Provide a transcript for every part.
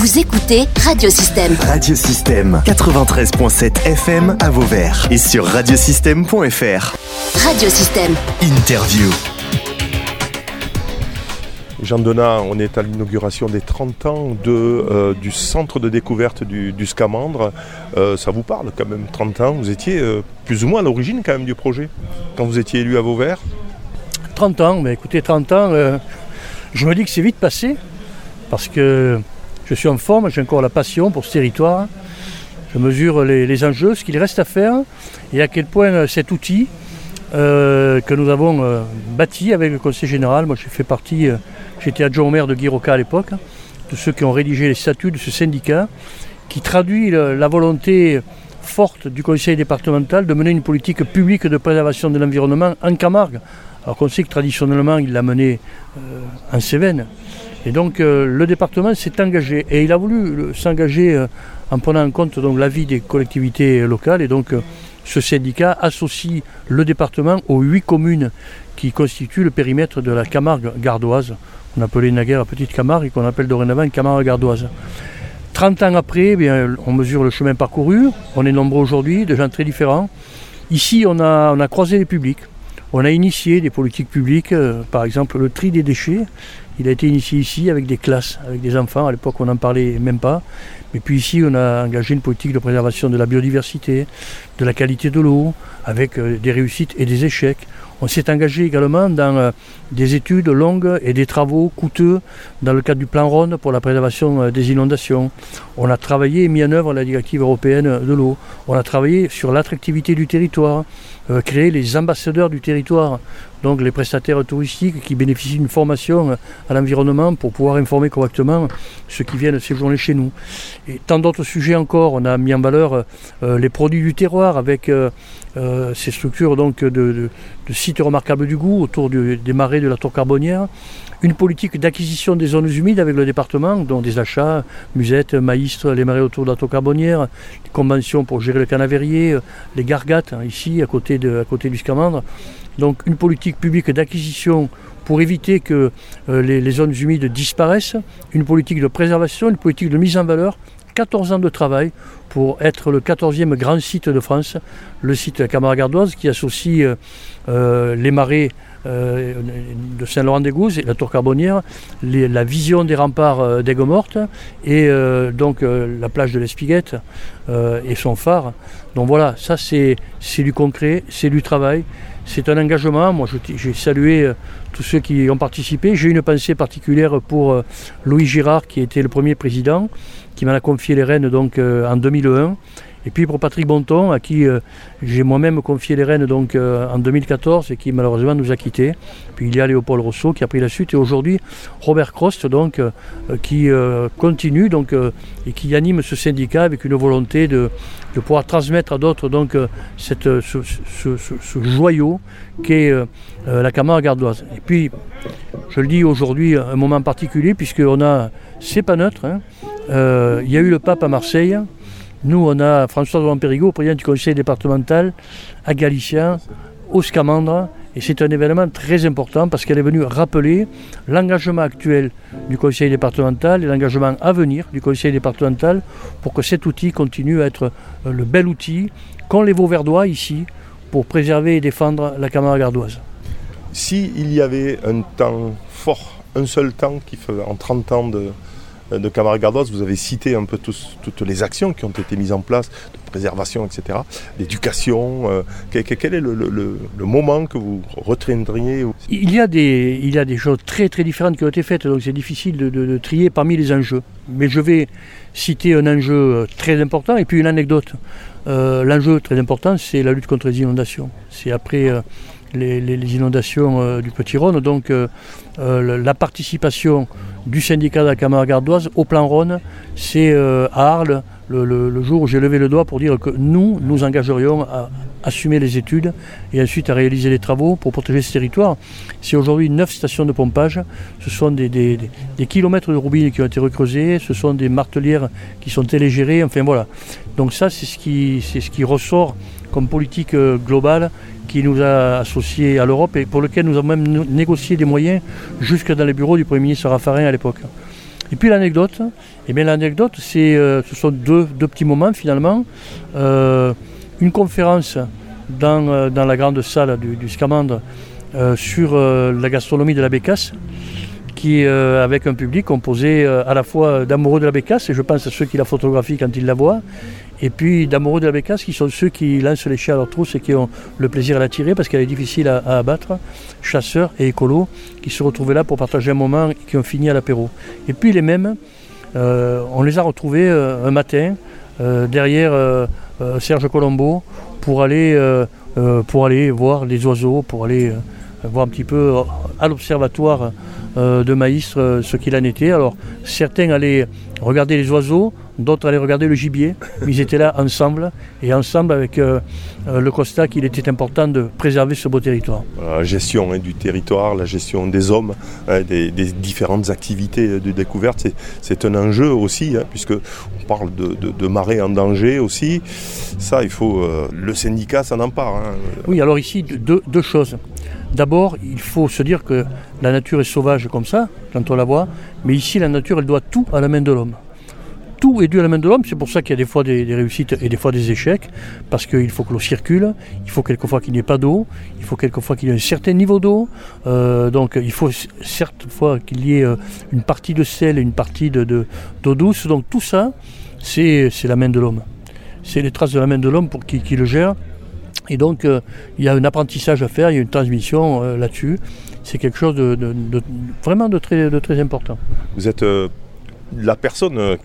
Vous écoutez Radiosystème. Radiosystème 93.7 FM à Vauvert et sur radiosystème.fr. Radiosystème. Interview. Jean Donat, on est à l'inauguration des 30 ans de, euh, du centre de découverte du, du Scamandre. Euh, ça vous parle quand même, 30 ans Vous étiez euh, plus ou moins à l'origine quand même du projet, quand vous étiez élu à Vauvert? 30 ans, mais écoutez, 30 ans, euh, je me dis que c'est vite passé, parce que je suis en forme, j'ai encore la passion pour ce territoire. Je mesure les, enjeux, ce qu'il reste à faire, et à quel point euh, cet outil euh, que nous avons euh, bâti avec le Conseil général, moi j'ai fait partie, j'étais adjoint au maire de Guiroca à l'époque, de ceux qui ont rédigé les statuts de ce syndicat, qui traduit la volonté forte du conseil départemental de mener une politique publique de préservation de l'environnement en Camargue. Alors qu'on sait que traditionnellement il l'a mené euh, en Cévennes. Et donc euh, le département s'est engagé et il a voulu le- s'engager euh, en prenant en compte l'avis des collectivités locales et donc euh, ce syndicat associe le département aux huit communes qui constituent le périmètre de la Camargue gardoise. On appelait naguère Petite Camargue et qu'on appelle dorénavant Camargue gardoise. 30 ans après, eh bien, on mesure le chemin parcouru. On est nombreux aujourd'hui, de gens très différents. Ici, on a, on a croisé les publics. On a initié des politiques publiques, euh, par exemple le tri des déchets. Il a été initié ici avec des classes, avec des enfants. À l'époque, on n'en parlait même pas. Mais puis ici, on a engagé une politique de préservation de la biodiversité, de la qualité de l'eau, avec euh, des réussites et des échecs. On s'est engagé également dans euh, des études longues et des travaux coûteux dans le cadre du plan Rhône pour la préservation euh, des inondations. On a travaillé et mis en œuvre la directive européenne de l'eau. On a travaillé sur l'attractivité du territoire, euh, créer les ambassadeurs du territoire, donc les prestataires touristiques qui bénéficient d'une formation euh, à l'environnement pour pouvoir informer correctement ceux qui viennent séjourner chez nous. Et tant d'autres sujets encore. On a mis en valeur euh, les produits du terroir avec euh, euh, ces structures donc de, sites remarquables du goût autour des marais de la tour carbonnière. Une politique d'acquisition des zones humides avec le département, dont des achats, musettes, maïstres, les marais autour de la tour carbonnière, des conventions pour gérer le canavérier, euh, les gargates hein, ici à côté, du Scamandre. Donc une politique publique d'acquisition pour éviter que euh, les, les zones humides disparaissent, une politique de préservation, une politique de mise en valeur, 14 ans de travail pour être le 14e grand site de France, le site de gardoise qui associe euh, euh, les marais euh, de Saint-Laurent-des-Gouzes et la tour carbonnière, la vision des remparts euh, d'Aigues-Mortes et euh, donc la plage de l'Espiguette et son phare. Donc voilà, ça c'est du concret, c'est du travail, c'est un engagement. Moi j'ai salué euh, tous ceux qui ont participé. J'ai une pensée particulière pour euh, Louis Girard qui était le premier président, qui m'en a confié les rênes donc euh, en 2001. Et puis pour Patrick Bonton, à qui euh, j'ai moi-même confié les rênes donc, euh, en 2014 et qui malheureusement nous a quittés. Puis il y a Léopold Rousseau qui a pris la suite et aujourd'hui Robert Crost donc, euh, qui continue donc, et qui anime ce syndicat avec une volonté de, de pouvoir transmettre à d'autres donc, cette, ce, joyau qu'est la Camargue gardoise. Et puis je le dis aujourd'hui un moment particulier puisqu'on a, c'est pas neutre, hein. Il y a eu le pape à Marseille, nous, on a François Laurent Périgot, président du conseil départemental à Galicien, au Scamandre. Et c'est un événement très important parce qu'elle est venue rappeler l'engagement actuel du conseil départemental et l'engagement à venir du conseil départemental pour que cet outil continue à être euh, le bel outil qu'ont les Vauverdois ici pour préserver et défendre la Camargue gardoise. S'il y avait un temps fort, un seul temps qui fait en 30 ans de, de Camargue vous avez cité un peu toutes les actions qui ont été mises en place, de préservation, etc., d'éducation. euh, quel, est le, moment que vous retiendriez Il y, a des, il y a des choses très très différentes qui ont été faites, donc c'est difficile de trier parmi les enjeux. Mais je vais citer un enjeu euh, très important et puis une anecdote. Euh, L'enjeu très important, c'est la lutte contre les inondations. C'est après euh, les, inondations du Petit Rhône, donc la- participation du syndicat de la Camargue gardoise au plan Rhône, c'est à Arles le, le- le jour où j'ai levé le doigt pour dire que nous, nous engagerions à assumer les études et ensuite à réaliser les travaux pour protéger ce territoire. C'est aujourd'hui neuf stations de pompage. Ce sont des, des- kilomètres de roubines qui ont été recreusés, ce sont des martelières qui sont télégérées, enfin voilà. Donc ça, c'est ce qui, c'est ce qui ressort comme politique euh, globale qui nous a associés à l'Europe et pour lequel nous avons même négocié des moyens jusque dans les bureaux du Premier ministre Raffarin à l'époque. Et puis l'anecdote, eh bien l'anecdote, c'est, euh, ce sont deux, deux petits moments finalement. Euh, une conférence dans, euh, dans la grande salle du, Scamandre euh, sur euh, la gastronomie de la Bécasse, qui, avec un public composé à la fois d'amoureux de la Bécasse, et je pense à ceux qui la photographient quand ils la voient, et puis d'amoureux de la Bécasse, qui sont ceux qui lancent les chiens à leur trousse et qui ont le plaisir à la tirer parce qu'elle est difficile à, abattre, chasseurs et écolos, qui se retrouvaient là pour partager un moment et qui ont fini à l'apéro. Et puis les mêmes, on les a retrouvés un matin derrière Serge Colombo pour aller, euh, euh, pour aller voir les oiseaux, pour aller euh, voir un petit peu euh, à l'observatoire euh, de euh, ce qu'il en était. Alors certains allaient regarder les oiseaux, d'autres allaient regarder le gibier, mais ils étaient là ensemble et ensemble avec euh, euh, le constat qu'il était important de préserver ce beau territoire. Voilà, La gestion hein, du territoire, la gestion des hommes, hein, des, des différentes activités de découverte, c'est- un enjeu aussi, hein, puisque on parle de, de, de marée en danger aussi. Ça, il faut. euh, le syndicat s'en empare. Oui, alors ici, deux, deux choses. D'abord, il faut se dire que la nature est sauvage comme ça, quand on la voit, mais ici, la nature, elle doit tout à la main de l'homme. Tout est dû à la main de l'homme, c'est pour ça qu'il y a des fois des, réussites et des fois des échecs, parce qu'il faut que l'eau circule, il faut quelquefois qu'il n'y ait pas d'eau, il faut quelquefois qu'il y ait un certain niveau d'eau, euh, donc il faut certes qu'il y ait euh, une partie de sel et une partie de- de- d'eau douce, donc tout ça, c'est la main de l'homme. C'est les traces de la main de l'homme pour qui, le gère. Et donc, euh, il y a un apprentissage à faire, il y a une transmission là-dessus. C'est quelque chose de, vraiment de très, de très important. Vous êtes la personne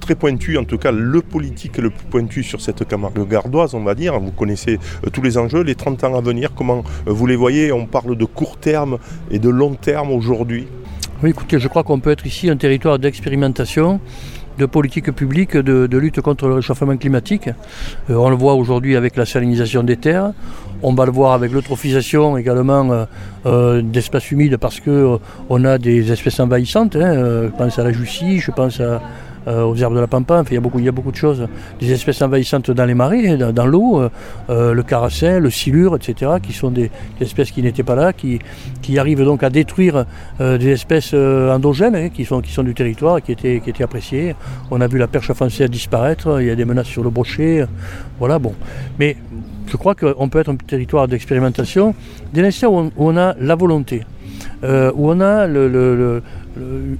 très pointue, en tout cas le politique le plus pointu sur cette Camargue gardoise, on va dire. Vous connaissez euh, tous les enjeux, les 30 ans à venir, comment euh, vous les voyez? On parle de court terme et de long terme aujourd'hui. Oui, écoutez, je crois qu'on peut être ici un territoire d'expérimentation, de politique publique, de, lutte contre le réchauffement climatique. Euh, on le voit aujourd'hui avec la salinisation des terres. On va le voir avec l'eutrophisation également d'espaces humides parce que euh, on a des espèces envahissantes. hein. Je pense à la jussie, je pense à, euh, aux herbes de la pampa. Il y a beaucoup, de choses. Des espèces envahissantes dans les marais, dans, l'eau, euh, euh, le carassin, le silure, etc., qui sont des, espèces qui n'étaient pas là, qui, qui arrivent donc à détruire des espèces endogènes hein, qui, sont, qui sont du territoire qui étaient, qui étaient appréciées. On a vu la perche française disparaître, il y a des menaces sur le brochet. Voilà, bon. Mais je crois qu'on peut être un territoire d'expérimentation dès l'instant où, on- a la volonté, où on a le- euh,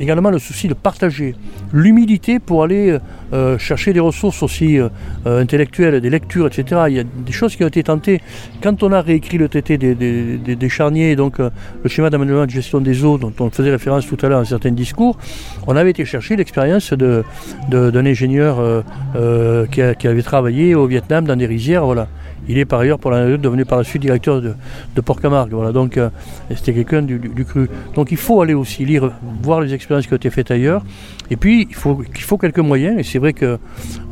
également le souci de partager, l'humilité pour aller euh, chercher des ressources aussi euh, euh, intellectuelles, des lectures, etc. Il y a des choses qui ont été tentées. Quand on a réécrit le traité des, des- charniers, donc euh, le schéma d'aménagement de gestion des eaux dont on faisait référence tout à l'heure dans certains discours, on avait été chercher l'expérience de- de- d'un ingénieur euh, euh, qui, qui avait travaillé au Vietnam dans des rizières. Voilà. Il est par ailleurs, pour l'anecdote, devenu par la suite directeur de, de Port-Camargue. Voilà. Donc, euh, c'était quelqu'un du, cru. Donc, il faut aller aussi lire, voir les expériences qui ont été faites ailleurs. Et puis, il faut, faut quelques moyens. Et c'est vrai que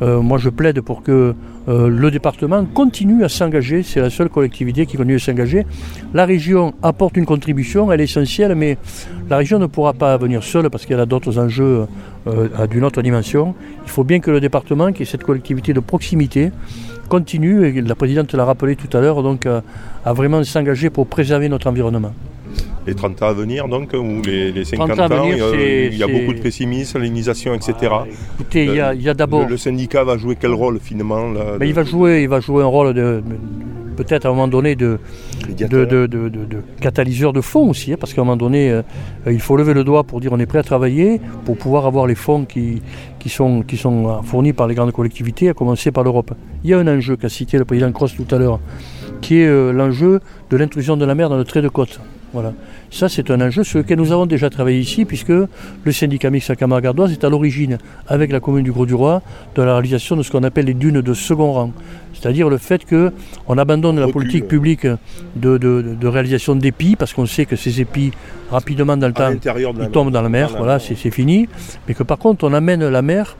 euh, moi, je plaide pour que euh, le département continue à s'engager. C'est la seule collectivité qui continue à s'engager. La région apporte une contribution, elle est essentielle, mais la région ne pourra pas venir seule parce qu'elle a d'autres enjeux euh, d'une autre dimension. Il faut bien que le département, qui est cette collectivité de proximité, continue, et la présidente l'a rappelé tout à l'heure, donc à, à vraiment s'engager pour préserver notre environnement. Les 30 ans à venir, donc, ou les, les 50 30 ans venir, il y a, c'est- il y a beaucoup de pessimisme, salinisation, etc. Ah, écoutez, il y a, a d'abord... Le, le syndicat va jouer quel rôle finalement là, Mais de- il va jouer, il va jouer un rôle de, peut-être à un moment donné de, catalyseur de fonds aussi, hein, parce qu'à un moment donné, euh, euh, il faut lever le doigt pour dire on est prêt à travailler, pour pouvoir avoir les fonds qui, qui, sont, qui sont euh, fournis par les grandes collectivités, à commencer par l'Europe. Il y a un enjeu qu'a cité le président Cross tout à l'heure, qui est euh, l'enjeu de l'intrusion de la mer dans le trait de côte. Voilà. Ça, c'est un enjeu sur lequel nous avons déjà travaillé ici, puisque le syndicat mixte à Camargue-Gardoise est à l'origine, avec la commune du Gros-du-Roi, de la réalisation de ce qu'on appelle les dunes de second rang. C'est-à-dire le fait qu'on abandonne la politique publique de, de- de réalisation d'épis, parce qu'on sait que ces épis, rapidement dans le à temps, ils tombent dans la mer, Dans la voilà, mer. c'est fini. Mais que par contre, on amène la mer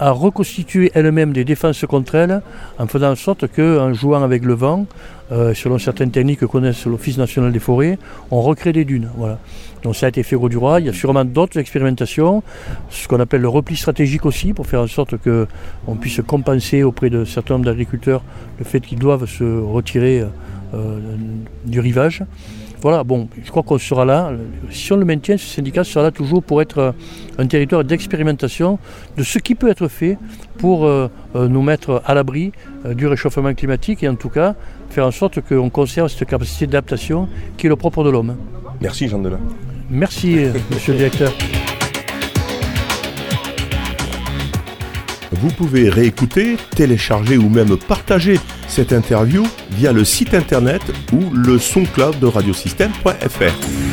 à reconstituer elle-même des défenses contre elle, en faisant en sorte qu'en jouant avec le vent, euh, selon certaines techniques que connaissent l'Office national des forêts, on recrée des dunes. Voilà. Donc ça a été fait au Gros-du-Roi. Il y a sûrement d'autres expérimentations, ce qu'on appelle le repli stratégique aussi, pour faire en sorte qu'on puisse compenser auprès de certains nombre d'agriculteurs le fait qu'ils doivent se retirer euh, du rivage. Voilà, bon, je crois qu'on sera là. Si on le maintient, ce syndicat sera là toujours pour être un territoire d'expérimentation de ce qui peut être fait pour nous mettre à l'abri du réchauffement climatique et en tout cas faire en sorte qu'on conserve cette capacité d'adaptation qui est le propre de l'homme. Merci Jean Delin. Merci, monsieur le directeur. Vous pouvez réécouter, télécharger ou même partager cette interview via le site internet ou le soncloud de radiosystème.fr.